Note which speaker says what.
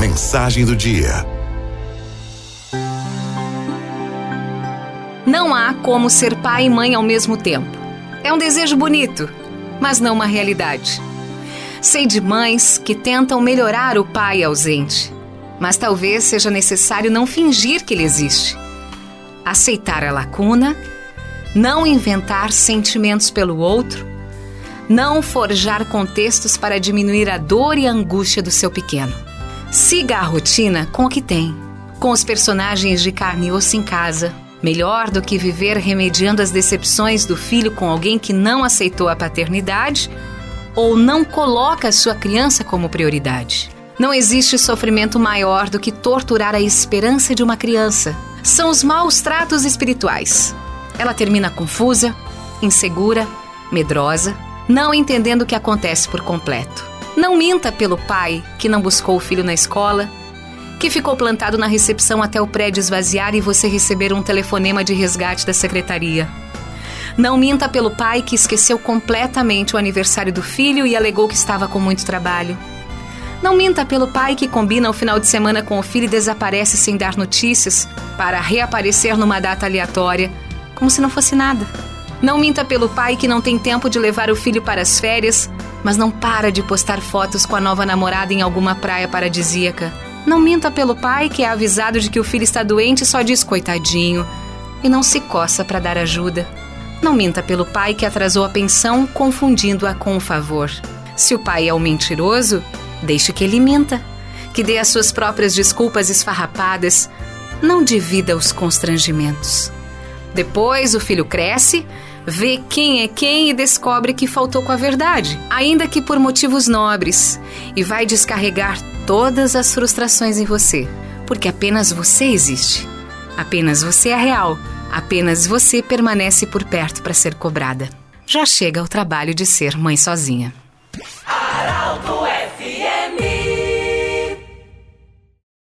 Speaker 1: mensagem do dia.
Speaker 2: Não há como ser pai e mãe ao mesmo tempo. É um desejo bonito, mas não uma realidade. Sei de mães que tentam melhorar o pai ausente, mas talvez seja necessário não fingir que ele existe. Aceitar a lacuna, não inventar sentimentos pelo outro, não forjar contextos para diminuir a dor e a angústia do seu pequeno. Siga a rotina com o que tem, com os personagens de carne e osso em casa. Melhor do que viver remediando as decepções do filho com alguém que não aceitou a paternidade ou não coloca a sua criança como prioridade. Não existe sofrimento maior do que torturar a esperança de uma criança. São os maus tratos espirituais. Ela termina confusa, insegura, medrosa, não entendendo o que acontece por completo. Não minta pelo pai que não buscou o filho na escola, que ficou plantado na recepção até o prédio esvaziar e você receber um telefonema de resgate da secretaria. Não minta pelo pai que esqueceu completamente o aniversário do filho e alegou que estava com muito trabalho. Não minta pelo pai que combina o final de semana com o filho e desaparece sem dar notícias para reaparecer numa data aleatória, como se não fosse nada. Não minta pelo pai que não tem tempo de levar o filho para as férias, mas não para de postar fotos com a nova namorada em alguma praia paradisíaca. Não minta pelo pai que é avisado de que o filho está doente e só diz coitadinho e não se coça para dar ajuda. Não minta pelo pai que atrasou a pensão confundindo-a com o favor. Se o pai é o mentiroso, deixe que ele minta, que dê as suas próprias desculpas esfarrapadas. Não divida os constrangimentos. Depois o filho cresce, vê quem é quem e descobre que faltou com a verdade, ainda que por motivos nobres, e vai descarregar todas as frustrações em você, porque apenas você existe. Apenas você é real Apenas você permanece por perto para ser cobrada. Já chega o trabalho de ser mãe sozinha.